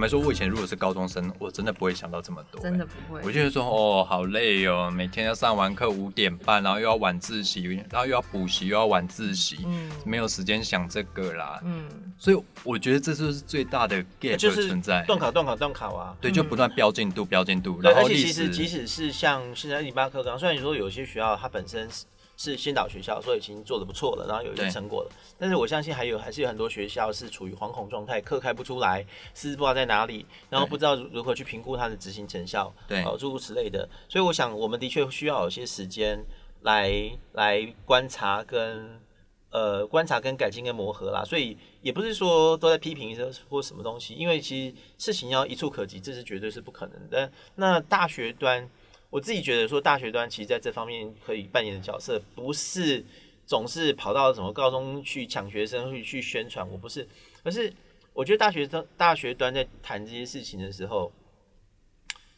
坦白说，我以前如果是高中生，我真的不会想到这么多、真的不会。我就会说，哦，好累哦，每天要上完课五点半，然后又要晚自习，然后又要补习，又要晚自习，嗯没有时间想这个啦。嗯，所以我觉得这就是最大的 gap 就是存在。断考断考断考啊。对，就不断标进度，标进度，对，然后历而且其实即使是像现在零八课纲，虽然你说有些学校它本身是是先导学校，所以已经做的不错了，然后有一些成果了，但是我相信还有还是有很多学校是处于惶恐状态，课开不出来，师资不知道在哪里，然后不知道如如何去评估它的执行成效，对哦，诸如此类的。所以我想，我们的确需要有些时间来来观察跟。呃，观察跟改进跟磨合啦，所以也不是说都在批评说或什么东西，因为其实事情要一触可及，这是绝对是不可能的。那大学端，我自己觉得说，大学端其实在这方面可以扮演的角色，不是总是跑到什么高中去抢学生，去去宣传，我不是，而是我觉得大学端大学端在谈这些事情的时候，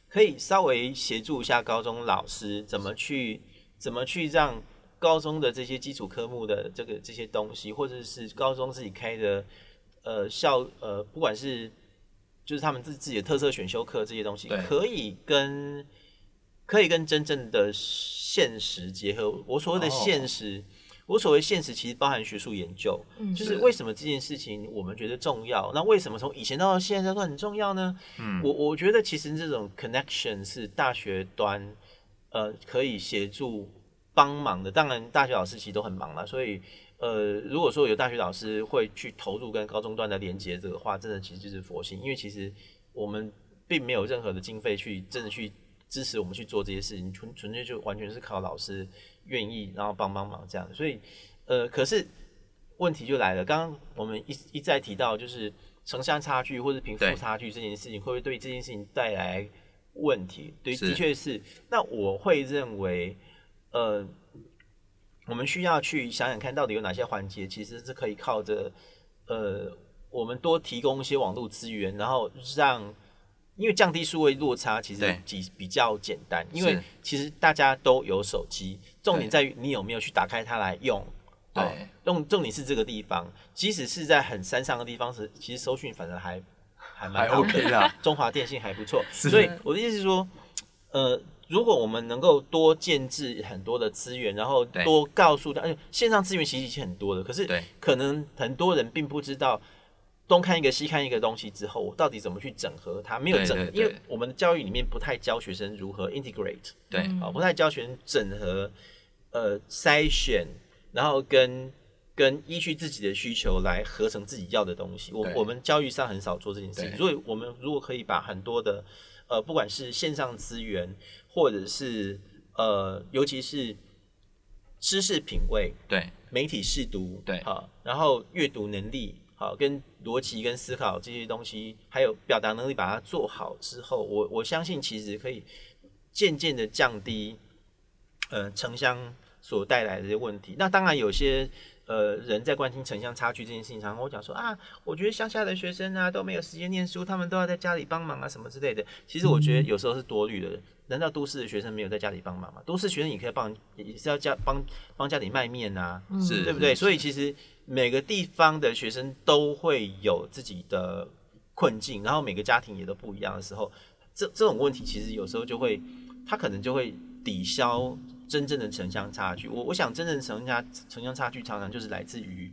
可以稍微协助一下高中老师怎么去怎么去让高中的这些基础科目的这个这些东西，或者是高中自己开的呃校呃，不管是就是他们自自己的特色选修课这些东西，可以跟可以跟真正的现实结合。我所谓的哦现实，我所谓现实其实包含学术研究，嗯就是是为什么这件事情我们觉得重要？那为什么从以前到现在都很重要呢？嗯我我觉得其实这种 connection 是大学端呃可以协助帮忙的。当然，大学老师其实都很忙了，所以呃，如果说有大学老师会去投入跟高中端的连接这个话，真的其实就是佛心，因为其实我们并没有任何的经费去真的去支持我们去做这些事情，纯纯粹就完全是靠老师愿意然后帮帮忙这样。所以呃，可是问题就来了，刚刚我们一一再提到就是城乡差距或者贫富差距这件事情，会不会对这件事情带来问题？对，的确是。那我会认为，呃，我们需要去想想看到底有哪些环节其实是可以靠着呃，我们多提供一些网络资源，然后让。因为降低数位落差其实对比比较简单，因为其实大家都有手机，重点在于你有没有去打开它来用。对哦重重点是这个地方，即使是在很山上的地方，是其实搜讯反而还还蛮 OK 的。中华电信还不错，所以我的意思是说，呃，如果我们能够多建制很多的资源，然后多告诉他，而且，线上资源其实已经很多了，可是可能很多人并不知道。东看一个西看一个东西之后，我到底怎么去整合它？没有整，对对对因为我们的教育里面不太教学生如何 integrate，对。嗯啊，不太教学生整合、呃筛选，然后跟跟依据自己的需求来合成自己要的东西。我我们教育上很少做这件事情，对。所以我们如果可以把很多的呃，不管是线上资源，或者是呃，尤其是知识品味、对。媒体试读，对。啊，然后阅读能力，啊，跟逻辑跟思考这些东西，还有表达能力，把它做好之后，我我相信其实可以渐渐的降低呃城乡所带来的这些问题。那当然有些呃人在关心城乡差距这件事情，常常跟我讲说啊，我觉得乡下的学生啊都没有时间念书，他们都要在家里帮忙啊什么之类的。其实我觉得有时候是多虑的。难道都市的学生没有在家里帮忙吗？都市学生也可以帮，也是要家帮帮家里卖面啊，嗯是对不对？所以其实每个地方的学生都会有自己的困境，然后每个家庭也都不一样的时候，这这种问题其实有时候就会，他可能就会抵消真正的城乡差距。我我想真正的城乡城乡差距常常就是来自于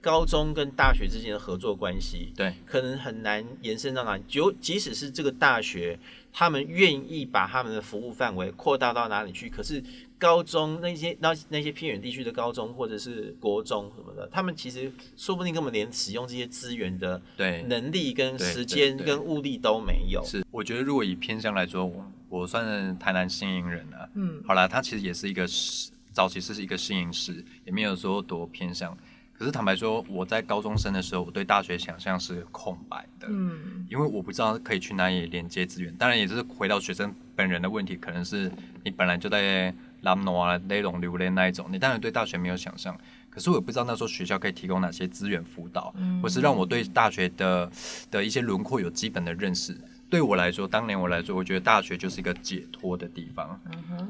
高中跟大学之间的合作关系，对可能很难延伸到哪里。就即使是这个大学，他们愿意把他们的服务范围扩大到哪里去，可是高中那些那那些偏远地区的高中或者是国中什么的，他们其实说不定根本连使用这些资源的对能力、跟时间、跟物力都没有。是，我觉得如果以偏向来说，我我算是台南新营人啊。嗯好啦，它其实也是一个市早期是一个摄影师，也没有说多偏向。可是坦白说，我在高中生的时候，我对大学想象是空白的。嗯因为我不知道可以去哪里连接资源。当然，也就是回到学生本人的问题，可能是你本来就在拉诺啊、雷龙、榴莲那一种，你当然对大学没有想象。可是我也不知道那时候学校可以提供哪些资源辅导，嗯或是让我对大学的的一些轮廓有基本的认识。对我来说，当年我来说，我觉得大学就是一个解脱的地方，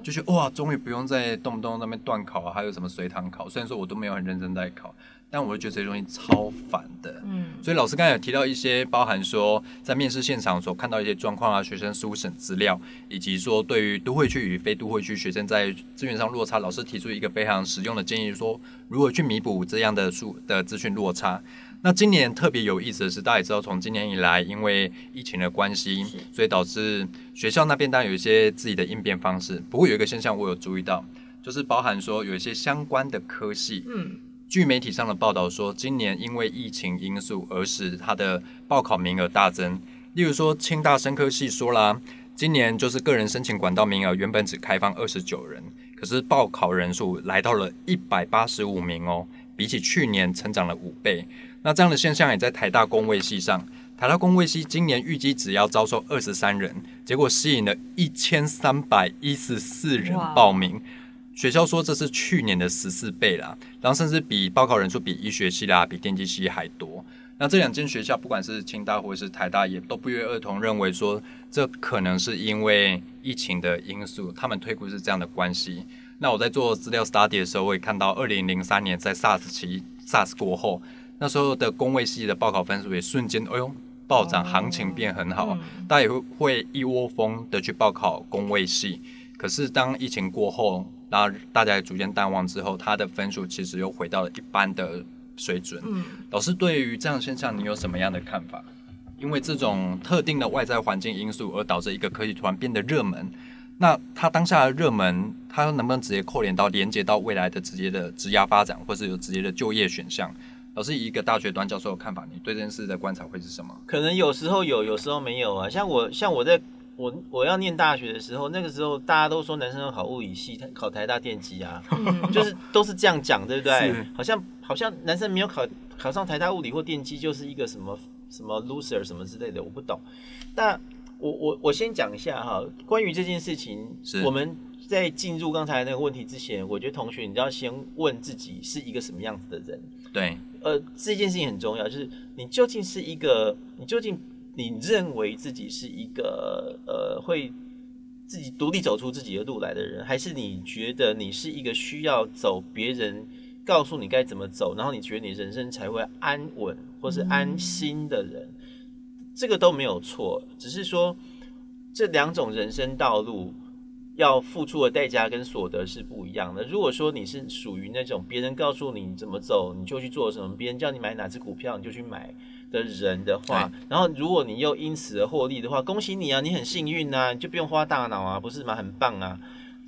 就是哇，终于不用再动不动那边断考啊，还有什么随堂考。虽然说我都没有很认真在考，但我会觉得这些东西超烦的。嗯，所以老师刚才有提到一些，包含说在面试现场所看到一些状况啊，学生书审资料，以及说对于都会区与非都会区学生在资源上落差，老师提出一个非常实用的建议，说如何去弥补这样的数的资讯落差。那今年特别有意思的是，大家也知道，从今年以来，因为疫情的关系，所以导致学校那边当然有一些自己的应变方式。不过有一个现象我有注意到，就是包含说有一些相关的科系，嗯，据媒体上的报道说，今年因为疫情因素而使它的报考名额大增。例如说，清大生科系说啦，今年就是个人申请管道名额原本只开放二十九人，可是报考人数来到了一百八十五名哦，比起去年成长了五倍。那这样的现象也在台大工位系上，台大工位系今年预计只要招收二十三人，结果吸引了一千三百一十四人报名。学校说这是去年的十四倍啦，然后甚至比报考人数比医学系啦、比电机系还多。那这两间学校，不管是清大或者是台大，也都不约而同认为说，这可能是因为疫情的因素，他们推估是这样的关系。那我在做资料 study 的时候，我也看到二零零三年在 SARS 期 SARS 过后。那时候的工位系的报考分数也瞬间，哎呦，暴涨，行情变很好，大家也会会一窝蜂的去报考工位系。可是当疫情过后，然后大家也逐渐淡忘之后，他的分数其实又回到了一般的水准。嗯老师对于这样现象，你有什么样的看法？因为这种特定的外在环境因素而导致一个科技突然变得热门，那它当下的热门，它能不能直接扣连到连接到未来的直接的职业发展，或是有直接的就业选项？老师以一个大学端教授的看法，你对这件事的观察会是什么？可能有时候有，有时候没有啊。像我，像我在我我要念大学的时候，那个时候大家都说男生要考物理系，考台大电机啊，就是都是这样讲，对不对？好像好像男生没有考考上台大物理或电机，就是一个什么什么 loser 什么之类的，我不懂。那我我我先讲一下哈，关于这件事情，我们在进入刚才那个问题之前，我觉得同学你要先问自己是一个什么样子的人，对。呃，这件事情很重要，就是你究竟是一个，你究竟你认为自己是一个呃会自己独立走出自己的路来的人，还是你觉得你是一个需要走别人告诉你该怎么走，然后你觉得你人生才会安稳或是安心的人？这个都没有错，只是说这两种人生道路。要付出的代价跟所得是不一样的。如果说你是属于那种别人告诉你怎么走你就去做什么，别人叫你买哪只股票你就去买的人的话，然后如果你又因此而获利的话，恭喜你啊，你很幸运啊，你就不用花大脑啊，不是吗？很棒啊。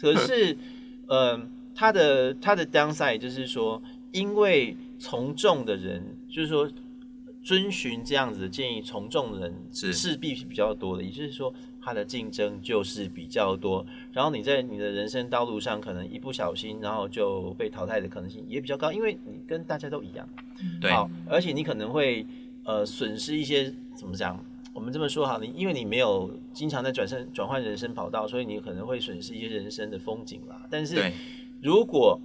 可是，呃，他的他的 downside 就是说，因为从众的人，就是说遵循这样子的建议，从众的人是势必是比较多的，也就是说。他的竞争就是比较多，然后你在你的人生道路上可能一不小心，然后就被淘汰的可能性也比较高，因为你跟大家都一样，对，而且你可能会呃损失一些怎么讲？我们这么说哈，你因为你没有经常在转身转换人生跑道，所以你可能会损失一些人生的风景啦。但是如果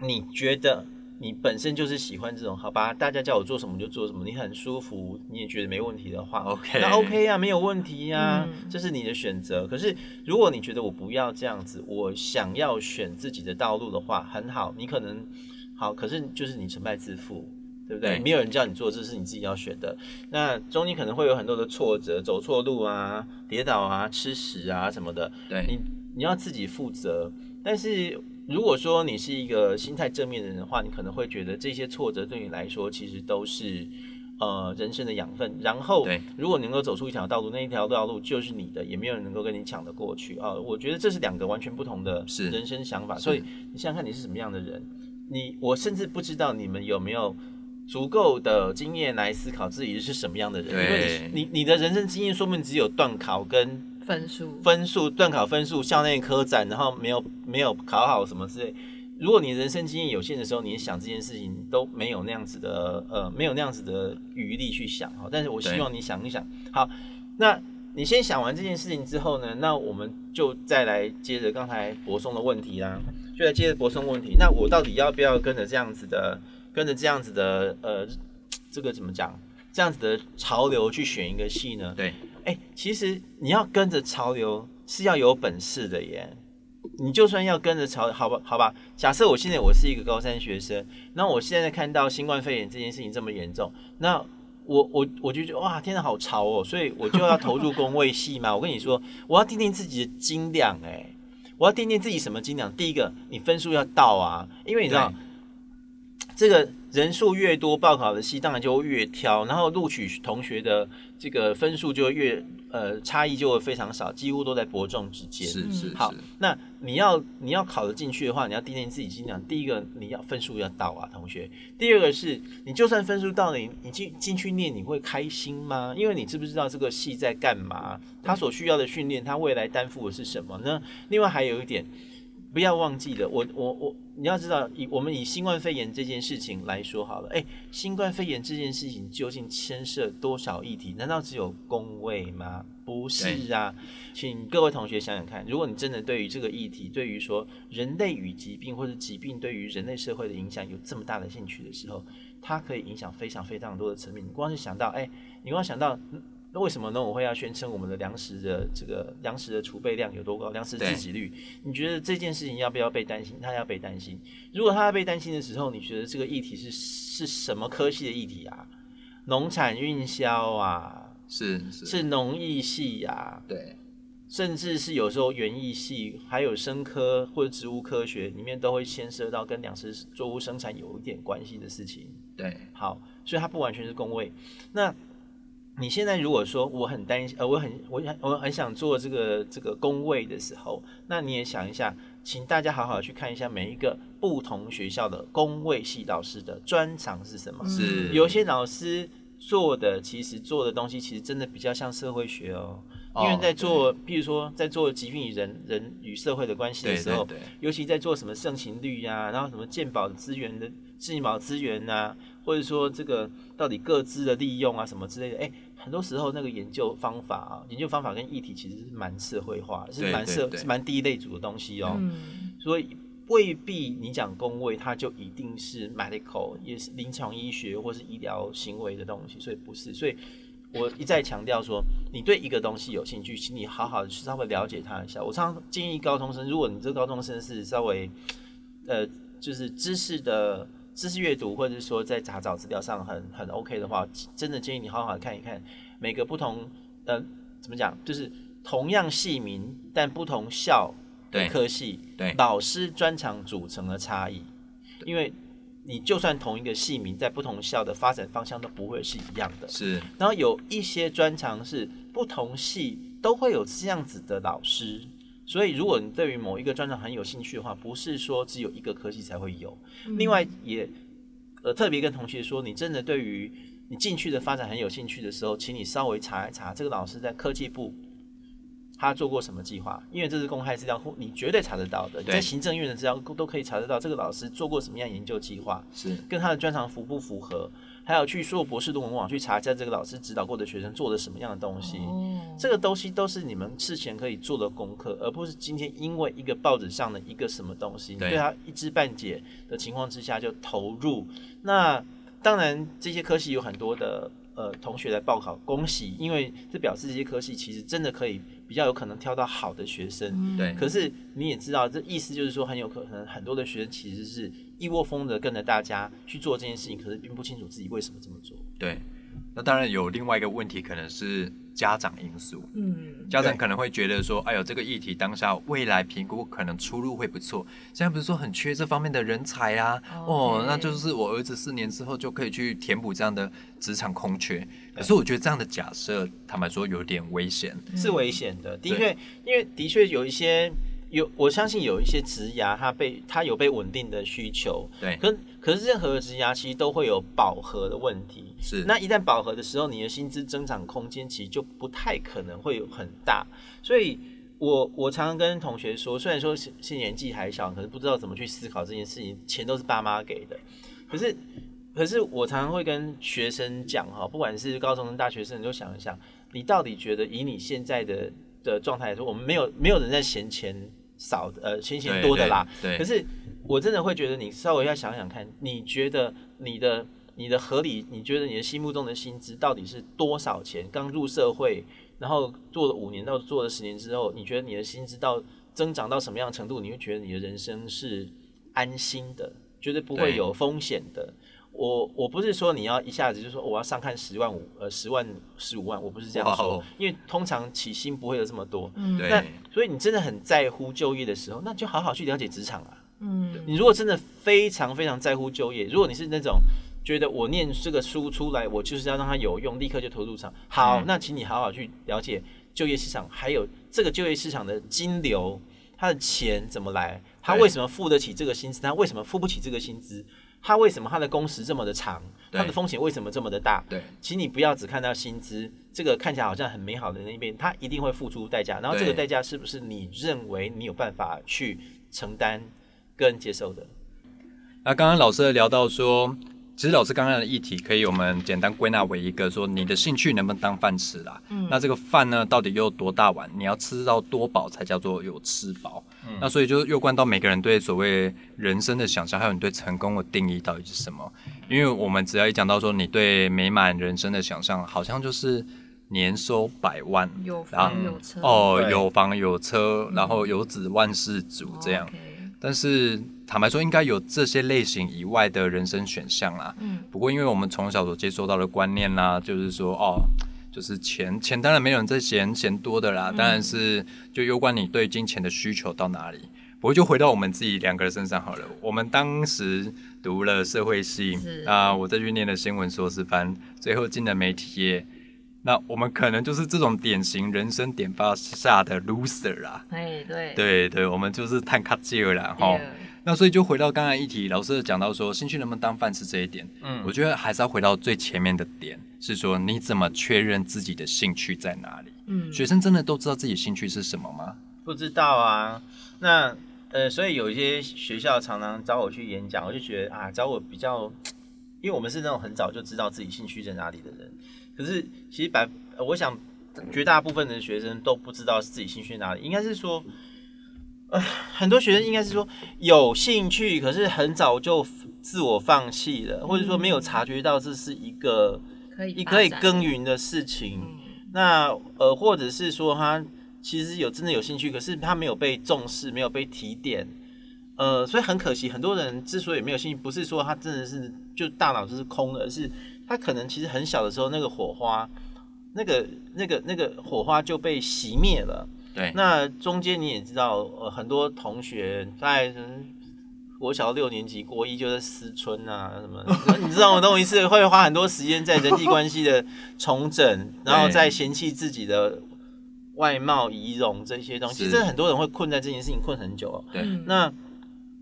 你觉得，你本身就是喜欢这种，好吧？大家叫我做什么就做什么，你很舒服，你也觉得没问题的话，OK，那 OK 啊，没有问题呀，这是你的选择。可是如果你觉得我不要这样子，我想要选自己的道路的话，很好，你可能好，可是就是你成败自负，对不对？没有人叫你做，这是你自己要选的。那中间可能会有很多的挫折，走错路啊，跌倒啊，吃屎啊什么的，对你你要自己负责。但是。如果说你是一个心态正面的人的话，你可能会觉得这些挫折对你来说其实都是呃人生的养分。然后，如果能够走出一条道路，那一条道路就是你的，也没有人能够跟你抢得过去啊！我觉得这是两个完全不同的人生想法。所以你想想看，你是什么样的人？你我甚至不知道你们有没有足够的经验来思考自己是什么样的人，因为你你的人生经验说明只有断考跟。分数分数断考分数校内科展，然后没有没有考好什么之类。如果你人生经验有限的时候，你想这件事情都没有那样子的呃，没有那样子的余力去想哈。但是我希望你想一想。好，那你先想完这件事情之后呢，那我们就再来接着刚才博松的问题啦，就来接着博松问题。那我到底要不要跟着这样子的，跟着这样子的呃，这个怎么讲？这样子的潮流去选一个戏呢？对。哎、其实你要跟着潮流是要有本事的耶。你就算要跟着潮，好吧，好吧。假设我现在我是一个高三学生，那我现在看到新冠肺炎这件事情这么严重，那我我我就觉得哇，天哪，好潮哦！所以我就要投入工位系嘛。我跟你说，我要定定自己的斤两，哎，我要定定自己什么斤两？第一个，你分数要到啊，因为你知道对这个人数越多，报考的系当然就会越挑，然后录取同学的这个分数就会越呃差异就会非常少，几乎都在伯仲之间。是是好，那你要你要考得进去的话，你要定定自己斤两。第一个，你要分数要到啊，同学。第二个是你就算分数到了，你你进进去念，你会开心吗？因为你知不知道这个系在干嘛？他所需要的训练，他未来担负的是什么呢？另外还有一点，不要忘记了，我我我，你要知道，以我们以新冠肺炎这件事情来说好了，哎，新冠肺炎这件事情究竟牵涉多少议题？难道只有工位吗？不是啊，请各位同学想想看，如果你真的对于这个议题，对于说人类与疾病或者疾病对于人类社会的影响有这么大的兴趣的时候，它可以影响非常非常多的层面。你光是想到，哎，你光想到。嗯那为什么呢？我会要宣称我们的粮食的这个粮食的储备量有多高，粮食自给率？你觉得这件事情要不要被担心？它要被担心。如果它要被担心的时候，你觉得这个议题是是什么科系的议题啊？农产运销啊，是是是农艺系啊，对甚至是有时候园艺系，还有生科或者植物科学里面都会牵涉到跟粮食作物生产有一点关系的事情。对好，所以它不完全是工位。那你现在如果说我很担心，呃，我很我很我很想做这个这个工位的时候，那你也想一下，请大家好好去看一下每一个不同学校的工位系老师的专长是什么。是有些老师做的其实做的东西，其实真的比较像社会学哦。因为哦在做，譬如说在做疾病与人人与社会的关系的时候，对对尤其在做什么盛行率呀、然后什么健保资源的健保资源呐、或者说这个到底各自的利用啊什么之类的，哎，很多时候那个研究方法啊，研究方法跟议题其实是蛮社会化，是蛮社对对是蛮第一类组的东西哦。嗯，所以未必你讲工位，它就一定是 medical，也是临床医学或是医疗行为的东西，所以不是。所以我一再强调说，你对一个东西有兴趣，请你好好的去稍微了解它一下。我常常建议高中生，如果你这个高中生是稍微呃，就是知识的。知识阅读，或者是说在查找资料上很很 OK 的话，真的建议你好好看一看每个不同呃怎么讲，就是同样系名但不同校的对科系，对。老师专长组成的差异，因为你就算同一个系名，在不同校的发展方向都不会是一样的。是。然后有一些专长是不同系都会有这样子的老师，所以如果你对于某一个专长很有兴趣的话，不是说只有一个科系才会有。另外也呃特别跟同学说，你真的对于你进去的发展很有兴趣的时候，请你稍微查一查这个老师在科技部。他做过什么计划？因为这是公开资料库，你绝对查得到的。你在行政院的资料库都可以查得到，这个老师做过什么样研究计划。是跟他的专长符不符合，还有去所有博士论文网去查一下这个老师指导过的学生做了什么样的东西。哦，这个东西都是你们事前可以做的功课，而不是今天因为一个报纸上的一个什么东西，你对对他一知半解的情况之下就投入。那当然，这些科系有很多的呃同学来报考，恭喜，因为这表示这些科系其实真的可以比较有可能挑到好的学生。对可是你也知道，这意思就是说，很有可能很多的学生其实是一窝蜂的跟着大家去做这件事情，可是并不清楚自己为什么这么做。对。那当然有另外一个问题，可能是家长因素。嗯，对家长可能会觉得说，哎呦，这个议题当下未来评估可能出路会不错。现在不是说很缺这方面的人才啊，哦那就是我儿子四年之后就可以去填补这样的职场空缺。可是我觉得这样的假设，坦白说有点危险。是危险的。的确，因为的确有一些有，我相信有一些职涯，它被它有被稳定的需求。对，可可是任何的职涯其实都会有饱和的问题。是那一旦饱和的时候，你的薪资增长空间其实就不太可能会有很大。所以我我常常跟同学说，虽然说是是年纪还小，可是不知道怎么去思考这件事情，钱都是爸妈给的，可是。可是我常常会跟学生讲哈，不管是高中生、大学生，你就想一想，你到底觉得以你现在的的状态来说，我们没有没有人在嫌钱少的，呃，嫌钱对多的啦。对，可对是我真的会觉得，你稍微要想想看，你觉得你的你的合理，你觉得你的心目中的薪资到底是多少钱？刚入社会然后做了五年到做了十年之后，你觉得你的薪资到增长到什么样的程度，你会觉得你的人生是安心的，绝对不会有风险的。我我不是说你要一下子就说我要上看十万五呃十万十五万，我不是这样说哦，因为通常起薪不会有这么多。嗯。对。那所以你真的很在乎就业的时候，那就好好去了解职场啊。嗯。你如果真的非常非常在乎就业，如果你是那种觉得我念这个书出来，我就是要让它有用，立刻就投入场，好，嗯。那请你好好去了解就业市场，还有这个就业市场的金流，它的钱怎么来，他为什么付得起这个薪资，他为什么付不起这个薪资，他为什么他的工时这么的长，对他的风险为什么这么的大？对请你不要只看到薪资，这个看起来好像很美好的那一边，他一定会付出代价。然后这个代价是不是你认为你有办法去承担跟接受的？那刚刚老师聊到说，其实老师刚刚的议题可以我们简单归纳为一个说，你的兴趣能不能当饭吃啦？嗯那这个饭呢，到底有多大碗？你要吃到多饱才叫做有吃饱？嗯那所以就又关到每个人对所谓人生的想象，还有你对成功的定义到底是什么？因为我们只要一讲到说你对美满人生的想象，好像就是年收百万，有然后房有车哦，有房有车，然后有子万事足这样。但是坦白说，应该有这些类型以外的人生选项啦。嗯不过，因为我们从小所接受到的观念啦，就是说，哦，就是钱，钱当然没有人在嫌嫌多的啦，嗯当然是就攸关你对金钱的需求到哪里。不过，就回到我们自己两个人身上好了。我们当时读了社会系是啊、我再去念了新闻硕士班，最后进了媒体业。那我们可能就是这种典型人生典范下的 loser 啦。哎对对对，我们就是探卡劲儿啦，哈。对那所以就回到刚才议题，老师讲到说兴趣能不能当饭吃这一点，嗯我觉得还是要回到最前面的点，是说你怎么确认自己的兴趣在哪里？嗯学生真的都知道自己兴趣是什么吗？不知道啊。那呃，所以有一些学校常常找我去演讲，我就觉得啊，找我比较，因为我们是那种很早就知道自己兴趣在哪里的人。可是其实百，呃我想绝大部分的学生都不知道自己兴趣在哪里，应该是说。呃，很多学生应该是说有兴趣，可是很早就自我放弃了，或者说没有察觉到这是一个可以一可以耕耘的事情。嗯那呃，或者是说他其实有真的有兴趣，可是他没有被重视，没有被提点，呃，所以很可惜。很多人之所以没有兴趣，不是说他真的是就大脑就是空的，而是他可能其实很小的时候那个火花，那个那个那个火花就被熄灭了。对，那中间你也知道，呃，很多同学在嗯国小六年级、国一就在思春啊什么，你知道我懂一次，会花很多时间在人际关系的重整，然后再嫌弃自己的外貌、仪容这些东西。是。真的很多人会困在这件事情困很久哦、对。嗯。那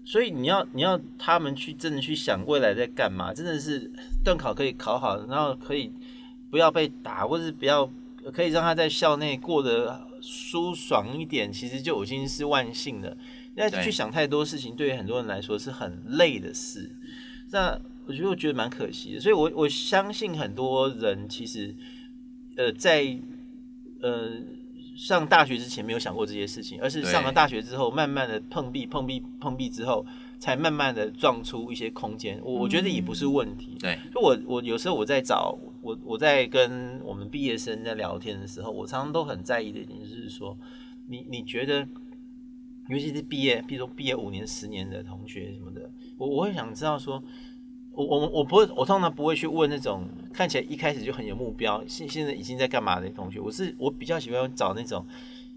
所以你要你要他们去真的去想未来在干嘛，真的是段考可以考好，然后可以不要被打，或者是不要可以让他在校内过得舒爽一点，其实就已经是万幸了。要对去想太多事情，对于很多人来说是很累的事。那我觉得我觉得蛮可惜的，所以我我相信很多人其实呃在呃上大学之前没有想过这些事情，而是上了大学之后，慢慢的碰壁、碰壁、碰壁之后，才慢慢的撞出一些空间。我我觉得也不是问题。对，就我我有时候我在找我我在跟我们毕业生在聊天的时候，我常常都很在意的一点就是说，你你觉得，尤其是毕业，比如说毕业五年、十年的同学什么的，我我会想知道说，我我我不会，我通常不会去问那种看起来一开始就很有目标，现现在已经在干嘛的同学，我是我比较喜欢找那种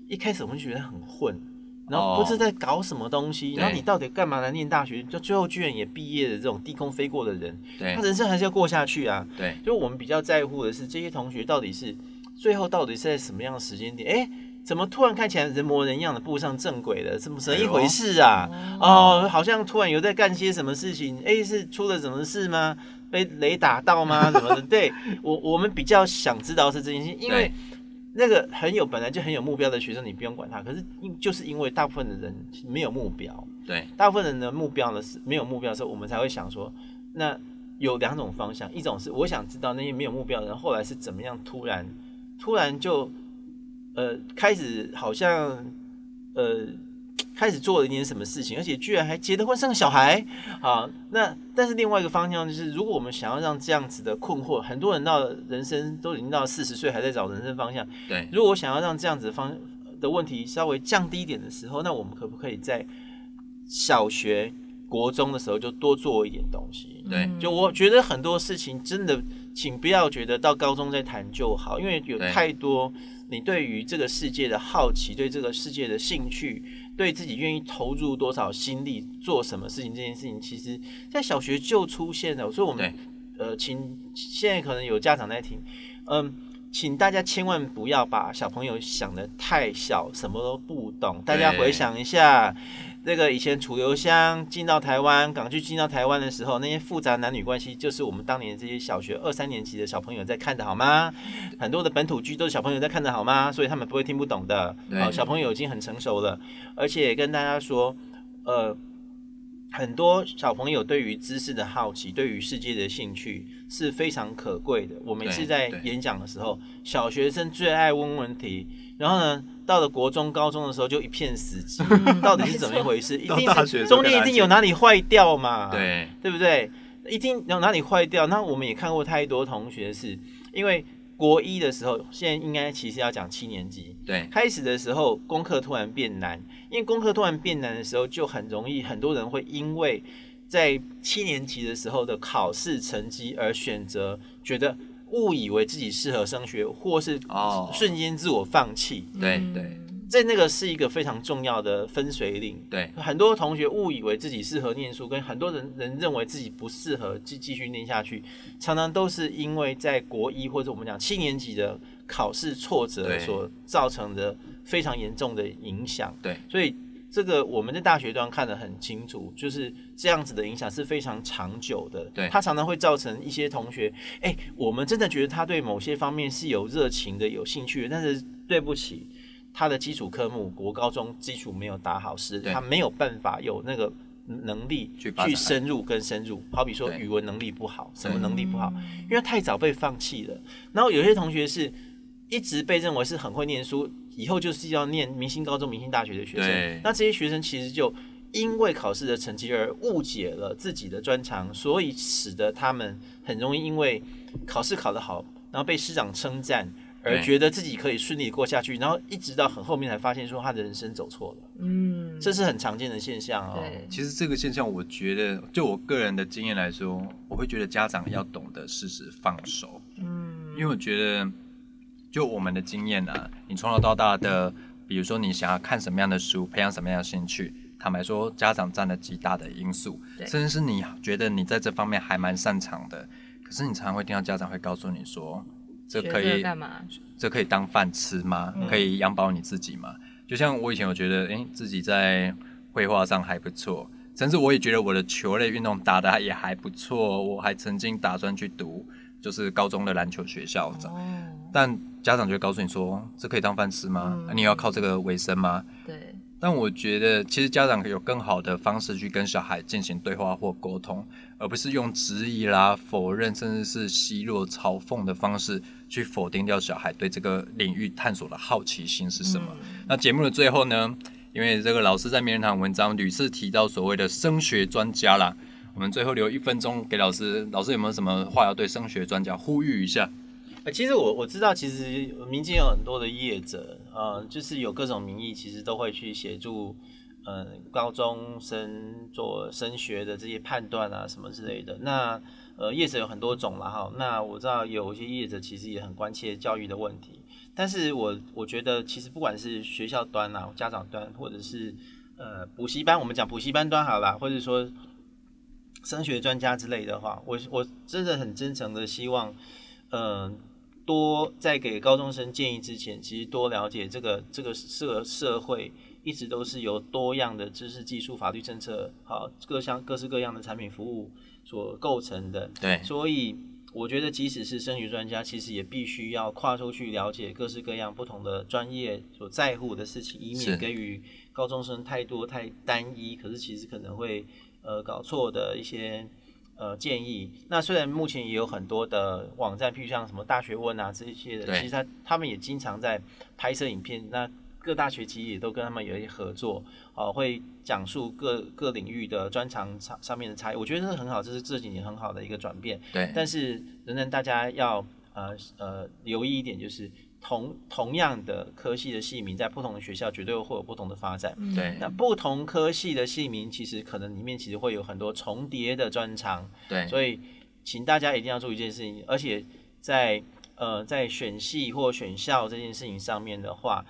一开始我们觉得很混。然后不知在搞什么东西，对然后你到底干嘛来念大学？就最后居然也毕业的这种低空飞过的人，他，人生还是要过下去啊。对，就我们比较在乎的是这些同学到底是最后到底是在什么样的时间点？哎，怎么突然看起来人模人样的步上正轨了？怎么怎么一回事啊？哦，好像突然有在干些什么事情？哎，是出了什么事吗？被雷打到吗？什么的？对我我们比较想知道是这件事，因为那个很有本来就很有目标的学生，你不用管他。可是因就是因为大部分的人没有目标，对，大部分人的目标呢是没有目标的时候，我们才会想说，那有两种方向，一种是我想知道那些没有目标的人后来是怎么样突然突然就呃开始好像呃开始做了一点什么事情，而且居然还结了婚生了小孩好。那但是另外一个方向就是，如果我们想要让这样子的困惑，很多人到人生都已经到四十岁还在找人生方向，对，如果我想要让这样子的方的问题稍微降低一点的时候，那我们可不可以在小学、国中的时候就多做一点东西？对，就我觉得很多事情真的，请不要觉得到高中再谈就好，因为有太多你对于这个世界的好奇，对这个世界的兴趣。对自己愿意投入多少心力做什么事情，这件事情其实，在小学就出现了。所以，我们呃，请现在可能有家长在听，嗯，请大家千万不要把小朋友想的太小，什么都不懂。大家回想一下。那个以前楚留香进到台湾，港剧进到台湾的时候，那些复杂男女关系，就是我们当年这些小学二三年级的小朋友在看的好吗？很多的本土剧都是小朋友在看的好吗？所以他们不会听不懂的。好，小朋友已经很成熟了，而且跟大家说，呃，很多小朋友对于知识的好奇，对于世界的兴趣是非常可贵的。我每次在演讲的时候，小学生最爱问问题，然后呢？到了国中、高中的时候，就一片死寂，到底是怎么一回事？一定是中间一定有哪里坏掉嘛？对，对不对？一定有哪里坏掉？那我们也看过太多同学是，因为国一的时候，现在应该其实要讲七年级，对，开始的时候功课突然变难，因为功课突然变难的时候，就很容易很多人会因为在七年级的时候的考试成绩而选择觉得。误以为自己适合升学，或是瞬间自我放弃。对对，在那个是一个非常重要的分水岭。对，很多同学误以为自己适合念书，跟很多人人认为自己不适合继继续念下去，常常都是因为在国一或者我们讲七年级的考试挫折所造成的非常严重的影响。对，所以。这个我们在大学端看得很清楚，就是这样子的影响是非常长久的。对，它常常会造成一些同学，哎，我们真的觉得他对某些方面是有热情的、有兴趣的，但是对不起，他的基础科目国高中基础没有打好，是他没有办法有那个能力去深入跟深入。好比说语文能力不好，什么能力不好，因为太早被放弃了。然后有些同学是一直被认为是很会念书。以后就是要念明星高中、明星大学的学生，那这些学生其实就因为考试的成绩而误解了自己的专长，所以使得他们很容易因为考试考得好，然后被师长称赞，而觉得自己可以顺利过下去，然后一直到很后面才发现说他的人生走错了。嗯，这是很常见的现象哦。其实这个现象，我觉得就我个人的经验来说，我会觉得家长要懂得适时放手。嗯，因为我觉得。就我们的经验呢，你从小到大的，比如说你想要看什么样的书，培养什么样的兴趣，坦白说，家长占了极大的因素，甚至是你觉得你在这方面还蛮擅长的，可是你常常会听到家长会告诉你说，这可以干嘛？这可以当饭吃吗？可以养饱你自己吗？就像我以前我觉得，哎，自己在绘画上还不错，甚至我也觉得我的球类运动打的也还不错，我还曾经打算去读。就是高中的篮球学校，但家长就会告诉你说：“这可以当饭吃吗？你要靠这个为生吗？”对。但我觉得，其实家长有更好的方式去跟小孩进行对话或沟通，而不是用质疑啦、否认，甚至是奚落、嘲讽的方式去否定掉小孩对这个领域探索的好奇心是什么。那节目的最后呢？因为这个老师在名人堂文章屡次提到所谓的升学专家啦。我们最后留一分钟给老师，老师有没有什么话要对升学专家呼吁一下？呃，其实我我知道，其实民间有很多的业者，呃，就是有各种名义，其实都会去协助，呃，高中生做升学的这些判断啊，什么之类的。那呃，业者有很多种了哈。那我知道有些业者其实也很关切教育的问题，但是我我觉得，其实不管是学校端啊、家长端，或者是呃补习班，我们讲补习班端好了，或者说。升学专家之类的话，我我真的很真诚的希望，嗯，多在给高中生建议之前，其实多了解这个这个社社会一直都是由多样的知识、技术、法律政策，好各项各式各样的产品服务所构成的。对，所以我觉得即使是升学专家，其实也必须要跨出去了解各式各样不同的专业所在乎的事情，以免给予高中生太多太单一，可是其实可能会。呃，搞错的一些呃建议。那虽然目前也有很多的网站，譬如像什么大学问啊这些的，其实他他们也经常在拍摄影片，那各大学其实也都跟他们有一些合作，哦，会讲述各各领域的专长上上面的差异，我觉得这是很好，这是这几年很好的一个转变。对，但是仍然大家要呃呃留意一点，就是同同样的科系的系名，在不同的学校绝对会有不同的发展。对。那不同科系的系名，其实可能里面其实会有很多重叠的专长，对，所以请大家一定要注意一件事情，而且在呃在选系或选校这件事情上面的话，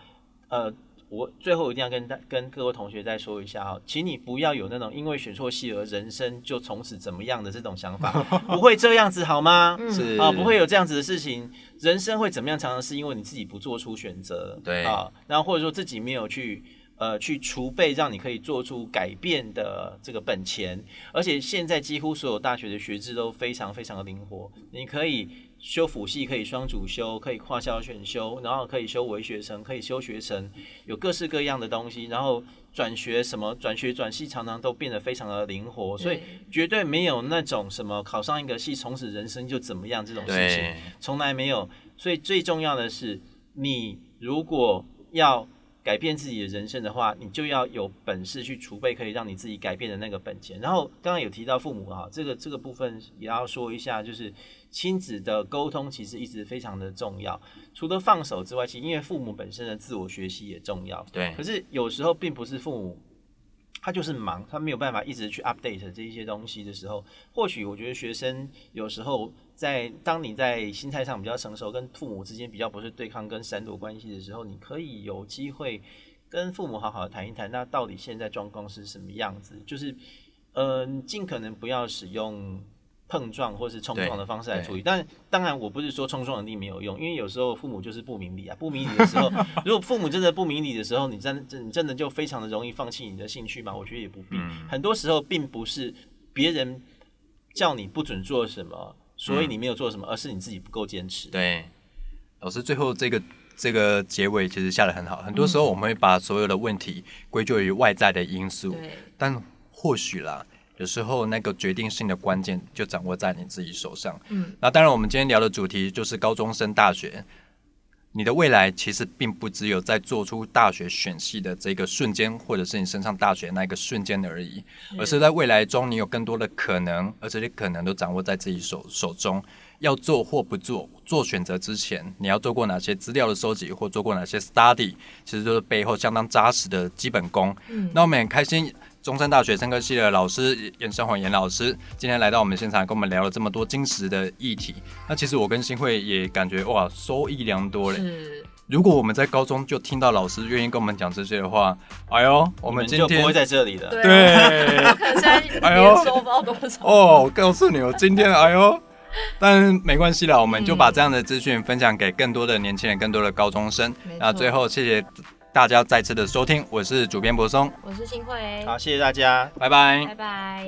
呃，我最后一定要跟大跟各位同学再说一下哈，请你不要有那种因为选错系而人生就从此怎么样的这种想法，不会这样子好吗？嗯是啊，不会有这样子的事情。人生会怎么样，常常是因为你自己不做出选择，对啊，然后或者说自己没有去呃去储备，让你可以做出改变的这个本钱。而且现在几乎所有大学的学制都非常非常的灵活，你可以修辅系，可以双主修，可以跨校选修，然后可以修微学程，可以修学程，有各式各样的东西，然后。转学什么转学转系常常都变得非常的灵活，所以绝对没有那种什么考上一个系从此人生就怎么样这种事情。从来没有。所以最重要的是，你如果要改变自己的人生的话，你就要有本事去储备可以让你自己改变的那个本钱。然后刚刚有提到父母哈，这个这个部分也要说一下，就是亲子的沟通其实一直非常的重要。除了放手之外，其实因为父母本身的自我学习也重要。对可是有时候并不是父母。他就是忙，他没有办法一直去 update 这一些东西的时候，或许我觉得学生有时候在当你在心态上比较成熟，跟父母之间比较不是对抗跟闪躲关系的时候，你可以有机会跟父母好好的谈一谈，那到底现在状况是什么样子？就是呃，尽可能不要使用碰撞或是冲撞的方式来处理。但当然，我不是说冲撞一定没有用，因为有时候父母就是不明理啊，不明理的时候，如果父母真的不明理的时候，你真真你真的就非常的容易放弃你的兴趣嘛？我觉得也不必。嗯很多时候并不是别人叫你不准做什么，所以你没有做什么，而是你自己不够坚持。对，老师最后这个这个结尾其实下的很好。很多时候我们会把所有的问题归咎于外在的因素，对，但或许啦，有时候那个决定性的关键就掌握在你自己手上。嗯，那当然，我们今天聊的主题就是高中升大学。你的未来其实并不只有在做出大学选系的这个瞬间，或者是你升上大学那个瞬间而已，而是在未来中你有更多的可能，而这些可能都掌握在自己手手中。要做或不做，做选择之前，你要做过哪些资料的收集，或做过哪些 study，其实都是背后相当扎实的基本功。嗯那我们很开心，中山大学生科系的老师严生煌严老师今天来到我们现场，跟我们聊了这么多金石的议题。那其实我跟新会也感觉哇，收益良多嘞。是，如果我们在高中就听到老师愿意跟我们讲这些的话，哎呦，我我们今天就不会在这里的。对哎呦收不到多少。哦，我告诉你，我今天哎呦，但没关系啦，我们就把这样的资讯分享给更多的年轻人，更多的高中生。那最后谢谢大家再次的收听，我是主编柏松，我是新慧，好，谢谢大家，拜拜，拜拜。